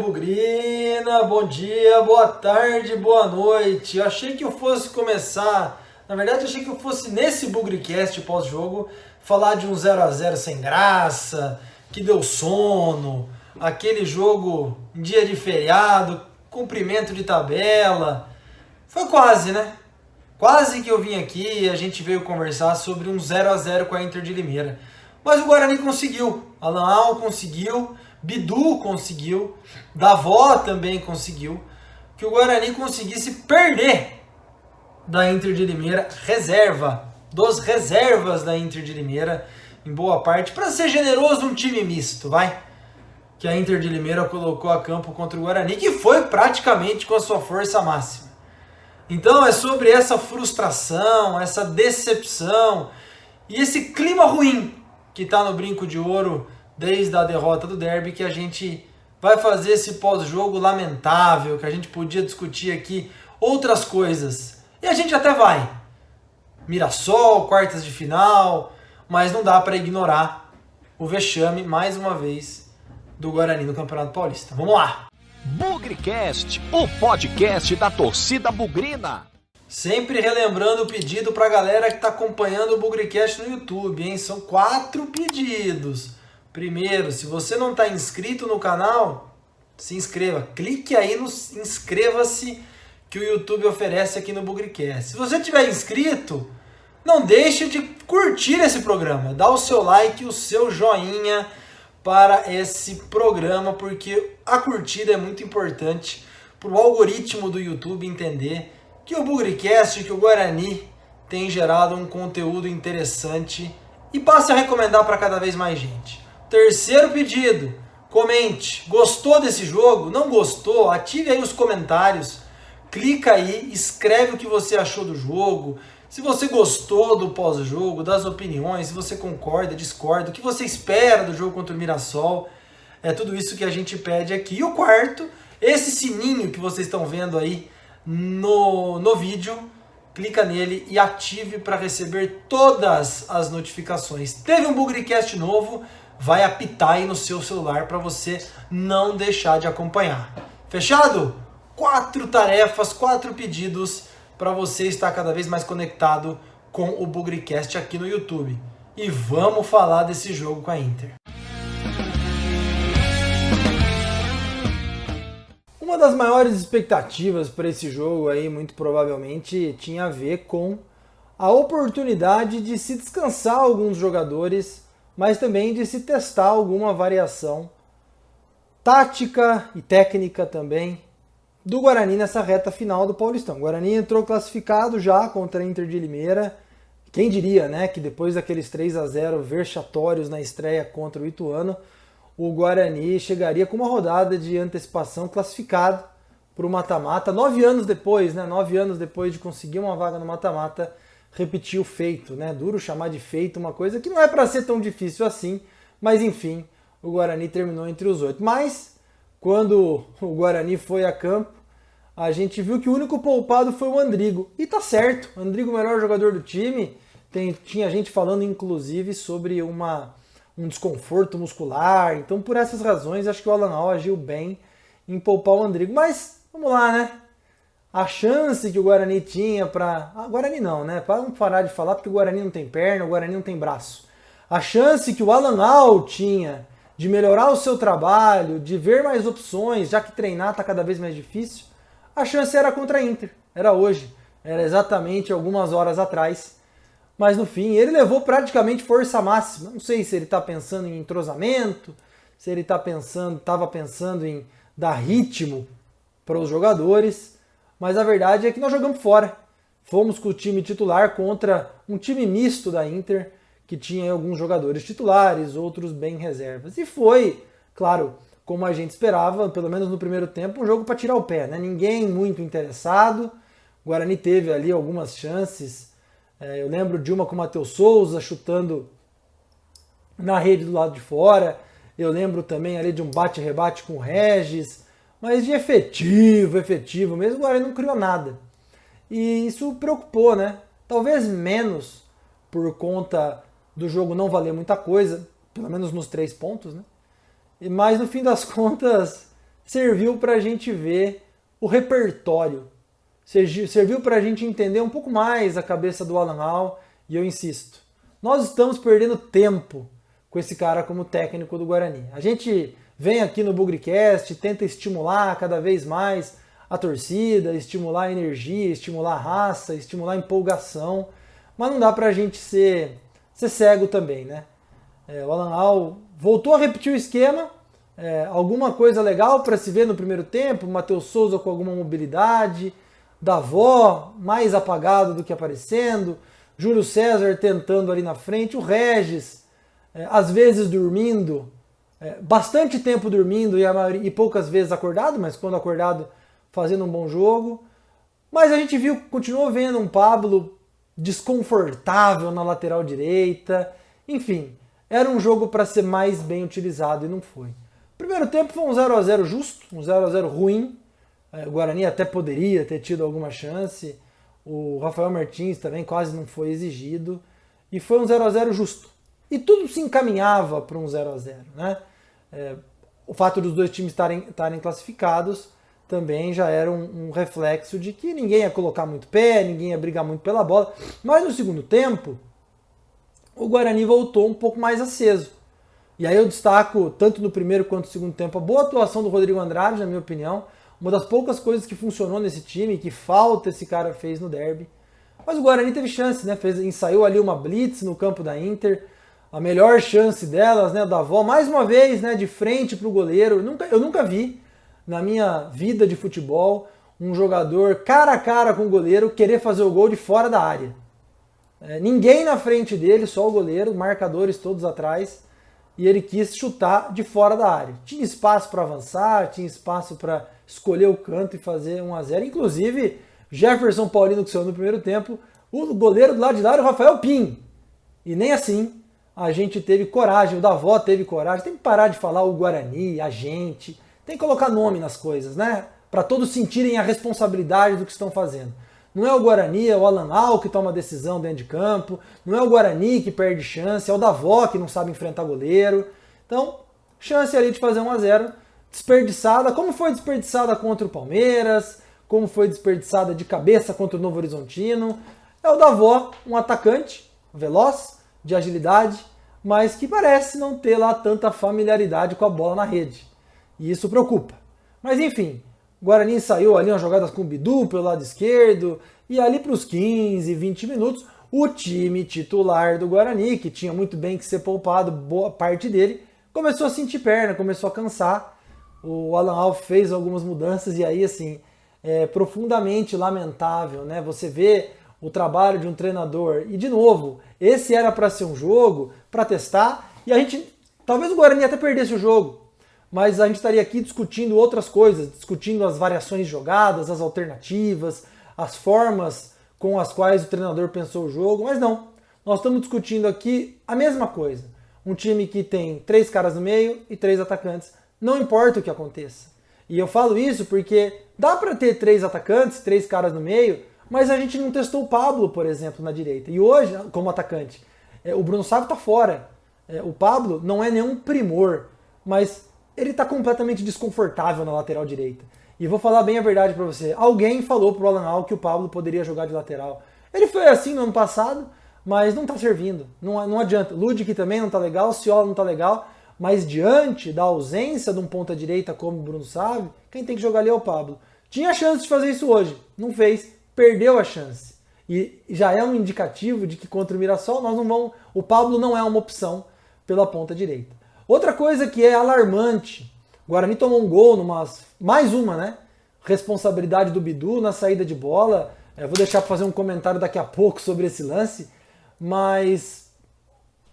Bugrina, bom dia, boa tarde, boa noite. Eu achei que eu fosse começar, na verdade, achei que eu fosse nesse Bugricast pós-jogo falar de um 0 a 0 sem graça, que deu sono, aquele jogo dia de feriado, cumprimento de tabela. Foi quase, né? Quase que eu vim aqui e a gente veio conversar sobre um 0 a 0 com a Inter de Limeira. Mas o Guarani conseguiu, Alan Al conseguiu, Bidu conseguiu, Davó também conseguiu, que o Guarani conseguisse perder da Inter de Limeira, reserva, dos reservas da Inter de Limeira, em boa parte, para ser generoso, um time misto, vai? Que a Inter de Limeira colocou a campo contra o Guarani, que foi praticamente com a sua força máxima. Então é sobre essa frustração, essa decepção e esse clima ruim que está no brinco de ouro desde a derrota do derby, que a gente vai fazer esse pós-jogo lamentável, que a gente podia discutir aqui outras coisas. E a gente até vai. Mirassol, quartas de final, mas não dá para ignorar o vexame, mais uma vez, do Guarani no Campeonato Paulista. Vamos lá! Bugrecast, o podcast da torcida bugrina. Sempre relembrando o pedido para a galera que está acompanhando o Bugrecast no YouTube, hein? São quatro pedidos. Primeiro, se você não está inscrito no canal, se inscreva. Clique aí no inscreva-se que o YouTube oferece aqui no Bugrecast. Se você tiver inscrito, não deixe de curtir esse programa. Dá o seu like, o seu joinha para esse programa, porque a curtida é muito importante para o algoritmo do YouTube entender que o Bugrecast, que o Guarani tem gerado um conteúdo interessante e passe a recomendar para cada vez mais gente. Terceiro pedido, comente. Gostou desse jogo? Não gostou? Ative aí os comentários. Clica aí, escreve o que você achou do jogo. Se você gostou do pós-jogo, das opiniões, se você concorda, discorda, o que você espera do jogo contra o Mirassol. É tudo isso que a gente pede aqui. E o quarto, esse sininho que vocês estão vendo aí no, no vídeo, clica nele e ative para receber todas as notificações. Teve um Bugrecast novo, vai apitar aí no seu celular para você não deixar de acompanhar. Fechado? Quatro tarefas, quatro pedidos para você estar cada vez mais conectado com o Bugrecast aqui no YouTube. E vamos falar desse jogo com a Inter. Uma das maiores expectativas para esse jogo aí, muito provavelmente, tinha a ver com a oportunidade de se descansar alguns jogadores, mas também de se testar alguma variação tática e técnica também do Guarani nessa reta final do Paulistão. O Guarani entrou classificado já contra a Inter de Limeira. Quem diria, né, que depois daqueles 3 a 0 vexatórios na estreia contra o Ituano, o Guarani chegaria com uma rodada de antecipação classificado para o mata-mata. Nove anos depois, né? Nove anos depois de conseguir uma vaga no mata-mata, repetir o feito, né? Duro chamar de feito uma coisa que não é para ser tão difícil assim, mas enfim, o Guarani terminou entre os oito. Mas quando o Guarani foi a campo, a gente viu que o único poupado foi o Andrigo. E tá certo, Andrigo, o melhor jogador do time. Tem, tinha gente falando inclusive sobre uma um desconforto muscular. Então, por essas razões, acho que o Alan Al agiu bem em poupar o Andrigo. Mas, vamos lá, né? A chance que o Guarani tinha para. Ah, Guarani não, né? Para não parar de falar, porque o Guarani não tem perna, o Guarani não tem braço. A chance que o Alan Al tinha de melhorar o seu trabalho, de ver mais opções, já que treinar está cada vez mais difícil, a chance era contra a Inter. Era hoje. Era exatamente algumas horas atrás mas no fim ele levou praticamente força máxima. Não sei se ele está pensando em entrosamento, se ele está pensando, estava pensando em dar ritmo para os jogadores, mas a verdade é que nós jogamos fora. Fomos com o time titular contra um time misto da Inter, que tinha alguns jogadores titulares, outros bem reservas. E foi, claro, como a gente esperava, pelo menos no primeiro tempo, um jogo para tirar o pé. Né? Ninguém muito interessado. O Guarani teve ali algumas chances é, eu lembro de uma com o Matheus Souza chutando na rede do lado de fora. Eu lembro também ali de um bate-rebate com o Regis. Mas de efetivo, efetivo mesmo, o Guarani não criou nada. E isso preocupou, né? Talvez menos por conta do jogo não valer muita coisa, pelo menos nos três pontos, né? Mas no fim das contas, serviu para a gente ver o repertório, serviu para a gente entender um pouco mais a cabeça do Alan Al, e eu insisto, nós estamos perdendo tempo com esse cara como técnico do Guarani. A gente vem aqui no Bugricast, tenta estimular cada vez mais a torcida, estimular a energia, estimular a raça, estimular a empolgação, mas não dá para a gente ser, ser cego também, né? É, o Alan Al voltou a repetir o esquema, é, alguma coisa legal para se ver no primeiro tempo, Matheus Souza com alguma mobilidade, Davó mais apagado do que aparecendo, Júlio César tentando ali na frente, o Regis é, às vezes dormindo, bastante tempo dormindo e, maioria, e poucas vezes acordado, mas quando acordado fazendo um bom jogo. Mas a gente viu, continuou vendo um Pablo desconfortável na lateral direita. Enfim, era um jogo para ser mais bem utilizado e não foi. Primeiro tempo foi um 0 a 0 justo, um 0 a 0 ruim. É, o Guarani até poderia ter tido alguma chance. O Rafael Martins também quase não foi exigido. E foi um 0 a 0 justo. E tudo se encaminhava para um 0 a 0 né? É, o fato dos dois times estarem classificados também já era um, um, reflexo de que ninguém ia colocar muito pé, ninguém ia brigar muito pela bola. Mas no segundo tempo, o Guarani voltou um pouco mais aceso. E aí eu destaco, tanto no primeiro quanto no segundo tempo, a boa atuação do Rodrigo Andrade, na minha opinião. Uma das poucas coisas que funcionou nesse time, que falta esse cara fez no derby. Mas o Guarani teve chance, né? Fez, ensaiou ali uma blitz no campo da Inter. A melhor chance delas, né? Da avó, mais uma vez, né? De frente para o goleiro. Eu nunca, eu nunca vi na minha vida de futebol um jogador cara a cara com o goleiro querer fazer o gol de fora da área. É, ninguém na frente dele, só o goleiro, marcadores todos atrás e ele quis chutar de fora da área. Tinha espaço para avançar, tinha espaço para escolher o canto e fazer 1 a 0 Inclusive, Jefferson Paulino, que saiu no primeiro tempo, o goleiro do lado de lá era o Rafael Pim. E nem assim a gente teve coragem, o Davó teve coragem. Tem que parar de falar o Guarani, a gente. Tem que colocar nome nas coisas, né? Para todos sentirem a responsabilidade do que estão fazendo. Não é o Guarani, é o Alan Al que toma decisão dentro de campo. Não é o Guarani que perde chance, é o Davó que não sabe enfrentar goleiro. Então, chance ali de fazer 1 a 0 desperdiçada, como foi desperdiçada contra o Palmeiras, como foi desperdiçada de cabeça contra o Novo Horizontino. É o Davó, um atacante veloz, de agilidade, mas que parece não ter lá tanta familiaridade com a bola na rede. E isso preocupa. Mas enfim, Guarani saiu ali umas jogadas com o Bidu pelo lado esquerdo, e ali para os 15, 20 minutos, o time titular do Guarani, que tinha muito bem que ser poupado, boa parte dele, começou a sentir perna, começou a cansar. O Alan Alf fez algumas mudanças e aí, assim, é profundamente lamentável, né? Você vê o trabalho de um treinador. E, de novo, esse era para ser um jogo para testar e a gente. Talvez o Guarani até perdesse o jogo, mas a gente estaria aqui discutindo outras coisas, discutindo as variações jogadas, as alternativas, as formas com as quais o treinador pensou o jogo, mas não. Nós estamos discutindo aqui a mesma coisa. Um time que tem três caras no meio e três atacantes. Não importa o que aconteça. E eu falo isso porque dá para ter três atacantes, três caras no meio, mas a gente não testou o Pablo, por exemplo, na direita. E hoje, como atacante, é, o Bruno Sávio está fora. É, o Pablo não é nenhum primor, mas ele está completamente desconfortável na lateral direita. E vou falar bem a verdade para você. Alguém falou pro Alan Al que o Pablo poderia jogar de lateral. Ele foi assim no ano passado, mas não está servindo. Não, não adianta. Ludic também não está legal, Ciola não está legal. Mas diante da ausência de um ponta direita como o Bruno Sávio, quem tem que jogar ali é o Pablo. Tinha chance de fazer isso hoje, não fez, perdeu a chance. E já é um indicativo de que contra o Mirassol nós não vamos, o Pablo não é uma opção pela ponta direita. Outra coisa que é alarmante, o Guarani tomou um gol numa mais uma, né? Responsabilidade do Bidu na saída de bola. Eu vou deixar para fazer um comentário daqui a pouco sobre esse lance, mas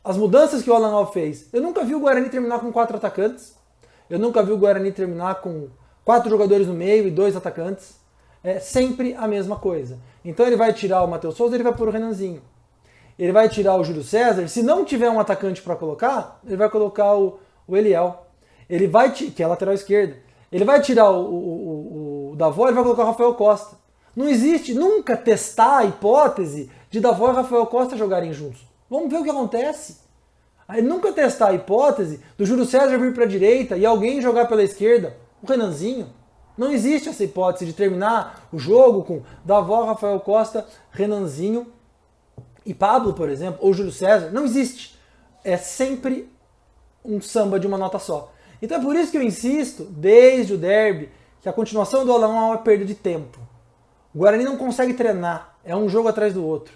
as mudanças que o Alan Al fez, eu nunca vi o Guarani terminar com quatro atacantes. Eu nunca vi o Guarani terminar com quatro jogadores no meio e dois atacantes. É sempre a mesma coisa. Então ele vai tirar o Matheus Souza, ele vai pôr o Renanzinho ele vai tirar o Júlio César. Se não tiver um atacante para colocar, ele vai colocar o, o Eliel. Ele vai, que é lateral esquerda. Ele vai tirar o, o, o, o Davó e vai colocar o Rafael Costa. Não existe nunca testar a hipótese de Davó e Rafael Costa jogarem juntos. Vamos ver o que acontece. Aí nunca testar a hipótese do Júlio César vir para a direita e alguém jogar pela esquerda. o Renanzinho. Não existe essa hipótese de terminar o jogo com Davó, Rafael Costa, Renanzinho e Pablo, por exemplo, ou Júlio César. Não existe. É sempre um samba de uma nota só. Então é por isso que eu insisto, desde o derby, que a continuação do alemão é uma perda de tempo. O Guarani não consegue treinar, é um jogo atrás do outro.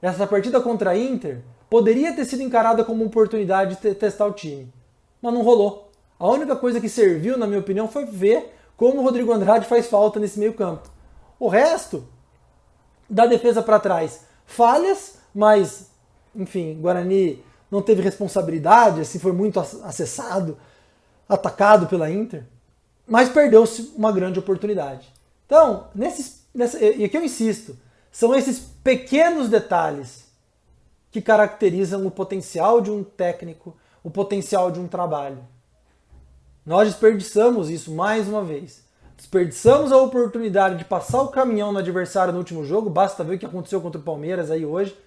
Essa partida contra a Inter poderia ter sido encarada como uma oportunidade de testar o time, mas não rolou. A única coisa que serviu, na minha opinião, foi ver como o Rodrigo Andrade faz falta nesse meio-campo. O resto, da defesa para trás, falhas, mas, enfim, Guarani não teve responsabilidade, assim, foi muito acessado, atacado pela Inter, mas perdeu-se uma grande oportunidade. Então, nesses, nessa, e aqui eu insisto, são esses pequenos detalhes que caracterizam o potencial de um técnico, o potencial de um trabalho. Nós desperdiçamos isso mais uma vez. Desperdiçamos a oportunidade de passar o caminhão no adversário no último jogo, basta ver o que aconteceu contra o Palmeiras aí hoje.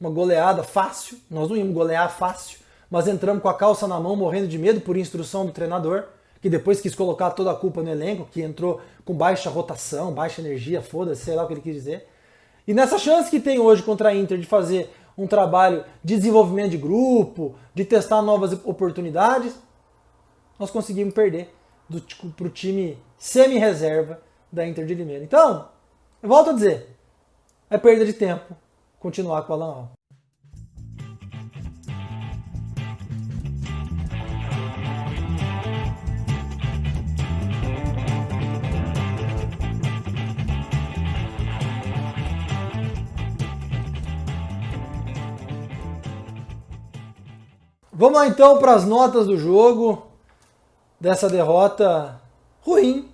Uma goleada fácil, nós não íamos golear fácil, mas entramos com a calça na mão, morrendo de medo por instrução do treinador, que depois quis colocar toda a culpa no elenco, que entrou com baixa rotação, baixa energia, foda-se, sei lá o que ele quis dizer. E nessa chance que tem hoje contra a Inter de fazer um trabalho de desenvolvimento de grupo, de testar novas oportunidades, nós conseguimos perder para o time semi-reserva da Inter de Limeira. Então, eu volto a dizer, é perda de tempo continuar com o Alan Al. Vamos lá então para as notas do jogo dessa derrota ruim,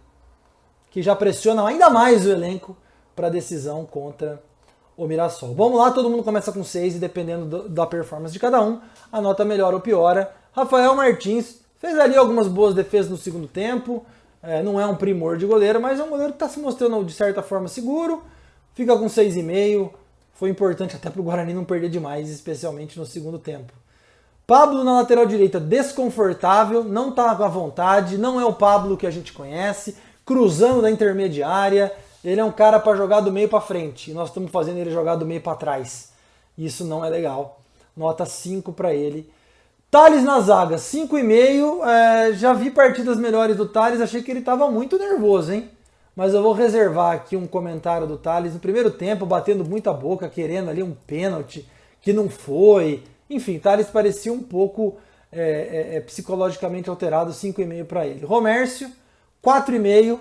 que já pressiona ainda mais o elenco para a decisão contra o Mirassol. Vamos lá, todo mundo começa com 6 e dependendo do, da performance de cada um, a nota melhora ou piora. Rafael Martins fez ali algumas boas defesas no segundo tempo, é, não é um primor de goleiro, mas é um goleiro que está se mostrando de certa forma seguro, fica com 6,5, foi importante até para o Guarani não perder demais, especialmente no segundo tempo. Pablo na lateral direita desconfortável, não com a vontade, não é o Pablo que a gente conhece, cruzando da intermediária. Ele é um cara para jogar do meio para frente e nós estamos fazendo ele jogar do meio para trás. Isso não é legal. Nota 5 para ele. Thales na zaga, 5,5. É, já vi partidas melhores do Thales, achei que ele estava muito nervoso, hein? Mas eu vou reservar aqui um comentário do Thales. No primeiro tempo, batendo muita boca, querendo ali um pênalti que não foi. Enfim, Thales parecia um pouco é, é, é psicologicamente alterado, 5,5 para ele. Romércio, 4,5.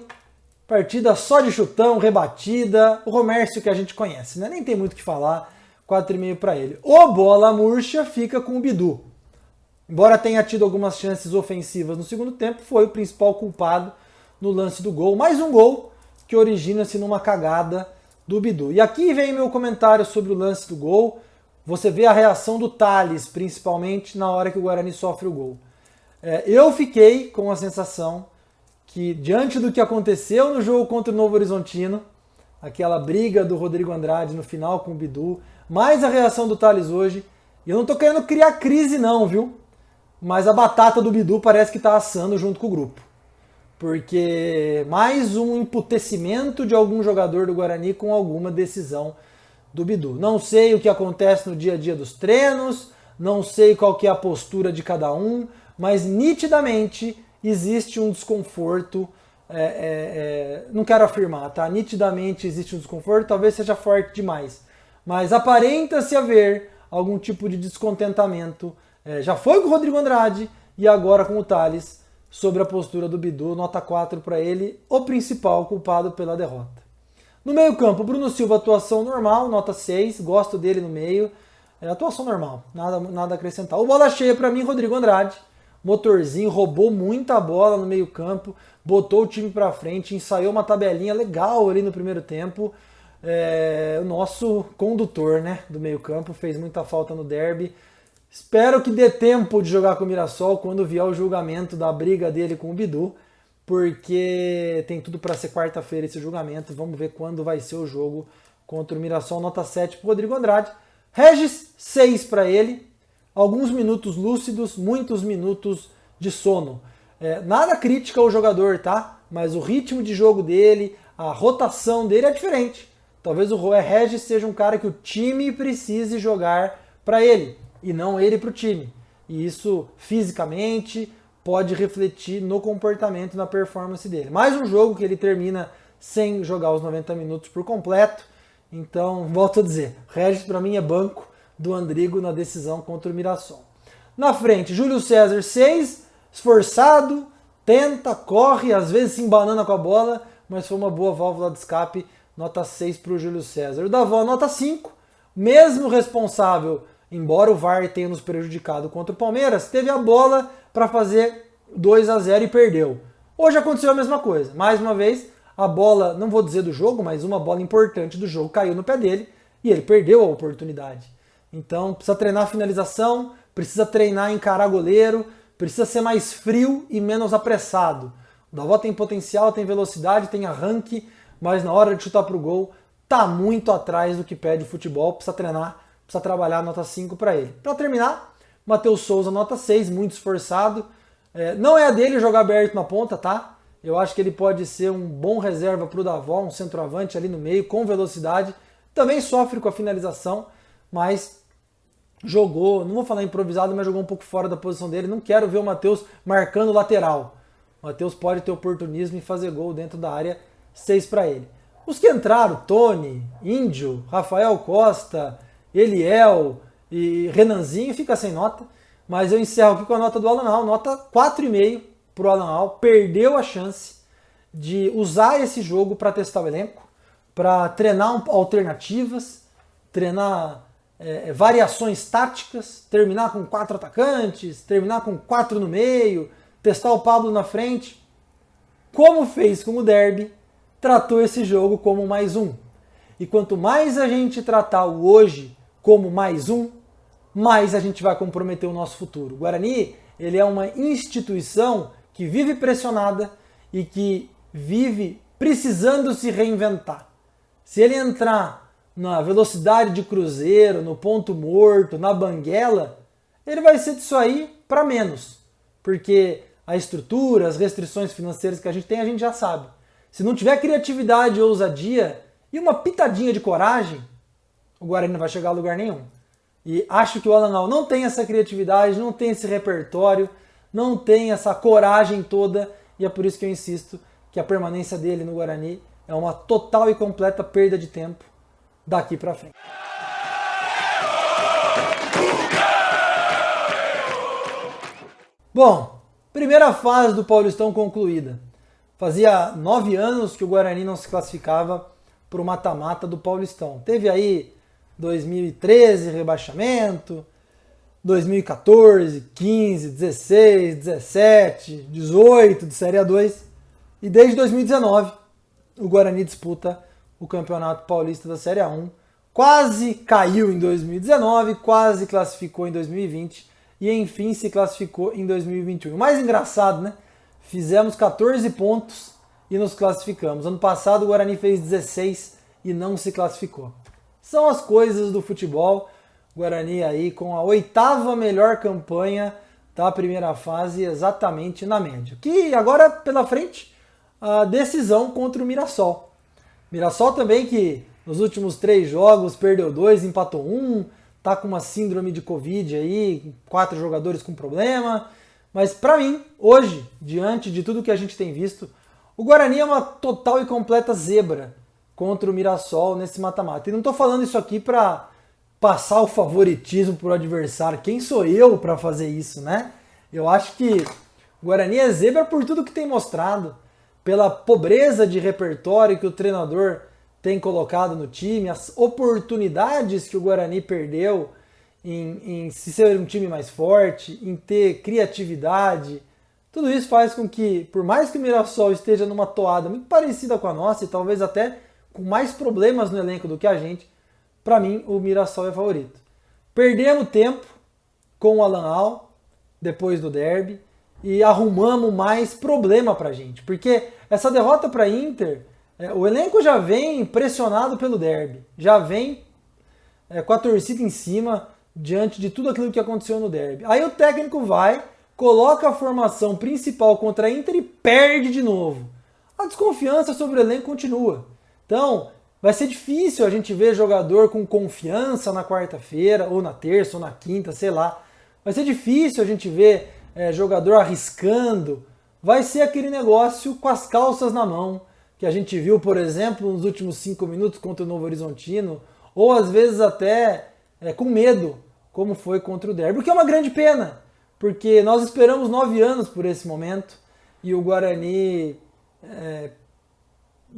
Partida só de chutão, rebatida. O Romércio que a gente conhece, né? Nem tem muito o que falar. 4,5 para ele. O Bola Murcha fica com o Bidu. Embora tenha tido algumas chances ofensivas no segundo tempo, foi o principal culpado no lance do gol. Mais um gol que origina-se numa cagada do Bidu. E aqui vem meu comentário sobre o lance do gol. Você vê a reação do Thales, principalmente na hora que o Guarani sofre o gol. É, eu fiquei com a sensação que, diante do que aconteceu no jogo contra o Novo Horizontino, aquela briga do Rodrigo Andrade no final com o Bidu, mais a reação do Thales hoje, e eu não estou querendo criar crise não, viu? Mas a batata do Bidu parece que está assando junto com o grupo. Porque mais um emputecimento de algum jogador do Guarani com alguma decisão do Bidu. Não sei o que acontece no dia a dia dos treinos, não sei qual que é a postura de cada um, mas nitidamente existe um desconforto. É, é, é, não quero afirmar, tá? Nitidamente existe um desconforto, talvez seja forte demais, mas aparenta-se haver algum tipo de descontentamento. É, já foi com o Rodrigo Andrade e agora com o Thales sobre a postura do Bidu, nota 4 para ele, o principal culpado pela derrota. No meio-campo, Bruno Silva, atuação normal, nota 6, gosto dele no meio. É, atuação normal, nada, nada a acrescentar. O bola cheia para mim, Rodrigo Andrade. Motorzinho, roubou muita bola no meio-campo, botou o time para frente, ensaiou uma tabelinha legal ali no primeiro tempo. É, o nosso condutor né, do meio-campo fez muita falta no derby. Espero que dê tempo de jogar com o Mirassol quando vier o julgamento da briga dele com o Bidu porque tem tudo para ser quarta-feira esse julgamento. Vamos ver quando vai ser o jogo contra o Mirassol. Nota 7 para Rodrigo Andrade. Regis, 6 para ele. Alguns minutos lúcidos, muitos minutos de sono. É, nada crítica ao jogador, tá? Mas o ritmo de jogo dele, a rotação dele é diferente. Talvez o Roé Regis seja um cara que o time precise jogar para ele e não ele para o time. E isso fisicamente pode refletir no comportamento na performance dele. Mais um jogo que ele termina sem jogar os 90 minutos por completo. Então, volto a dizer, Regis para mim é banco do Andrigo na decisão contra o Mirassol. Na frente, Júlio César 6, esforçado, tenta, corre, às vezes se embanana com a bola, mas foi uma boa válvula de escape, nota 6 para o Júlio César. O Davó, nota 5, mesmo responsável, embora o VAR tenha nos prejudicado contra o Palmeiras, teve a bola para fazer 2 a 0 e perdeu. Hoje aconteceu a mesma coisa. Mais uma vez, a bola, não vou dizer do jogo, mas uma bola importante do jogo caiu no pé dele e ele perdeu a oportunidade. Então precisa treinar a finalização, precisa treinar encarar goleiro, precisa ser mais frio e menos apressado. O Davó tem potencial, tem velocidade, tem arranque, mas na hora de chutar para o gol tá muito atrás do que pede o futebol, precisa treinar, precisa trabalhar nota 5 para ele. Para terminar, Matheus Souza nota 6, muito esforçado. É, não é a dele jogar aberto na ponta, tá? Eu acho que ele pode ser um bom reserva para o Davó, um centroavante ali no meio, com velocidade. Também sofre com a finalização, mas jogou, não vou falar improvisado, mas jogou um pouco fora da posição dele. Não quero ver o Matheus marcando lateral. O Matheus pode ter oportunismo e fazer gol dentro da área, seis para ele. Os que entraram, Tony, Índio, Rafael Costa, Eliel e Renanzinho, fica sem nota. Mas eu encerro aqui com a nota do Alan Al, nota 4,5 para o Alan Al. Perdeu a chance de usar esse jogo para testar o elenco, para treinar alternativas, treinar é, é, variações táticas, terminar com quatro atacantes, terminar com quatro no meio, testar o Pablo na frente. Como fez com o Derby, tratou esse jogo como mais um. E quanto mais a gente tratar o hoje como mais um, mais a gente vai comprometer o nosso futuro. O Guarani, ele é uma instituição que vive pressionada e que vive precisando se reinventar. Se ele entrar na velocidade de cruzeiro, no ponto morto, na banguela, ele vai ser disso aí para menos. Porque a estrutura, as restrições financeiras que a gente tem, a gente já sabe. Se não tiver criatividade ou ousadia e uma pitadinha de coragem, o Guarani não vai chegar a lugar nenhum. E acho que o Alanal não tem essa criatividade, não tem esse repertório, não tem essa coragem toda, e é por isso que eu insisto que a permanência dele no Guarani é uma total e completa perda de tempo daqui para frente. Bom, primeira fase do Paulistão concluída. Fazia nove anos que o Guarani não se classificava para o mata-mata do Paulistão. Teve aí 2013 rebaixamento, 2014, 15, 16, 17, 18 de Série A2 e desde 2019 o Guarani disputa o Campeonato Paulista da Série A1. Quase caiu em 2019, quase classificou em 2020 e enfim se classificou em 2021. O mais engraçado, né? Fizemos 14 pontos e nos classificamos. Ano passado o Guarani fez 16 e não se classificou. São as coisas do futebol. Guarani aí com a oitava melhor campanha da primeira fase, exatamente na média. Que agora pela frente a decisão contra o Mirassol. Mirassol também que nos últimos três jogos perdeu dois, empatou um, tá com uma síndrome de Covid aí, quatro jogadores com problema. Mas para mim, hoje, diante de tudo que a gente tem visto, o Guarani é uma total e completa zebra contra o Mirassol nesse mata-mata. E não estou falando isso aqui para passar o favoritismo pro adversário. Quem sou eu para fazer isso, né? Eu acho que o Guarani é zebra por tudo que tem mostrado pela pobreza de repertório que o treinador tem colocado no time, as oportunidades que o Guarani perdeu em, em se ser um time mais forte, em ter criatividade. Tudo isso faz com que, por mais que o Mirassol esteja numa toada muito parecida com a nossa e talvez até com mais problemas no elenco do que a gente, para mim o Mirassol é favorito. Perdemos tempo com o Alan Al depois do derby e arrumamos mais problema pra gente, porque essa derrota para Inter, é, o elenco já vem pressionado pelo derby, já vem é, com a torcida em cima diante de tudo aquilo que aconteceu no derby. Aí o técnico vai coloca a formação principal contra a Inter e perde de novo. A desconfiança sobre o elenco continua. Então, vai ser difícil a gente ver jogador com confiança na quarta-feira, ou na terça, ou na quinta, sei lá. Vai ser difícil a gente ver é, jogador arriscando. Vai ser aquele negócio com as calças na mão, que a gente viu, por exemplo, nos últimos cinco minutos contra o Novo Horizontino, ou às vezes até é, com medo, como foi contra o Derby, o que é uma grande pena, porque nós esperamos nove anos por esse momento e o Guarani é,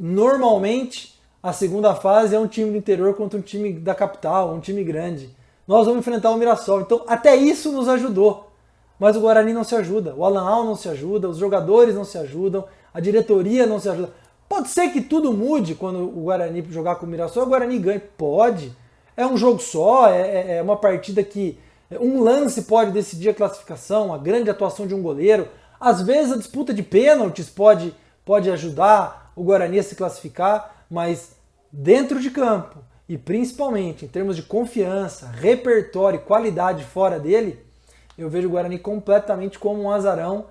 normalmente a segunda fase é um time do interior contra um time da capital, um time grande. Nós vamos enfrentar o Mirassol, então até isso nos ajudou. Mas o Guarani não se ajuda, o Alan Al não se ajuda, os jogadores não se ajudam, a diretoria não se ajuda. Pode ser que tudo mude quando o Guarani jogar com o Mirassol, o Guarani ganhe. Pode. É um jogo só, é, é, é uma partida que um lance pode decidir a classificação, a grande atuação de um goleiro. Às vezes a disputa de pênaltis pode, pode ajudar o Guarani a se classificar, mas dentro de campo e principalmente em termos de confiança, repertório e qualidade fora dele, eu vejo o Guarani completamente como um azarão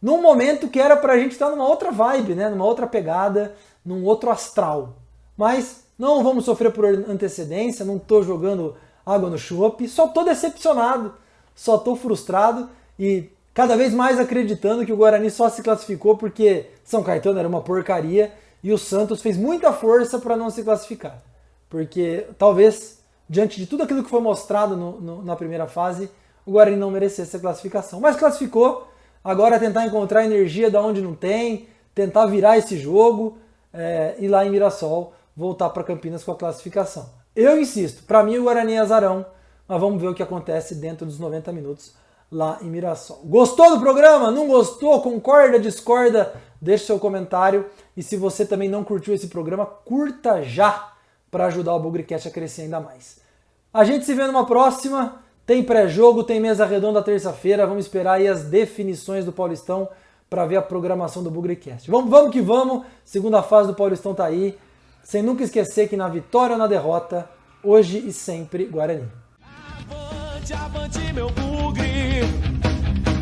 num momento que era pra gente estar numa outra vibe, né? Numa outra pegada, num outro astral. Mas não vamos sofrer por antecedência, não tô jogando água no chope, só tô decepcionado, só tô frustrado e cada vez mais acreditando que o Guarani só se classificou porque São Caetano era uma porcaria e o Santos fez muita força para não se classificar. Porque talvez, diante de tudo aquilo que foi mostrado no, no, na primeira fase, o Guarani não merecesse a classificação. Mas classificou, Agora é tentar encontrar energia da onde não tem, tentar virar esse jogo é, e lá em Mirassol voltar para Campinas com a classificação. Eu insisto, para mim o Guarani é azarão, mas vamos ver o que acontece dentro dos 90 minutos lá em Mirassol. Gostou do programa? Não gostou? Concorda, discorda? Deixe seu comentário e se você também não curtiu esse programa, curta já para ajudar o Bugrecast a crescer ainda mais. A gente se vê numa próxima. Tem pré-jogo, tem mesa redonda terça-feira. Vamos esperar aí as definições do Paulistão para ver a programação do Bugrecast. Vamos, vamos que vamos. Segunda fase do Paulistão tá aí. Sem nunca esquecer que na vitória ou na derrota, hoje e sempre Guarani. Avante, avante, meu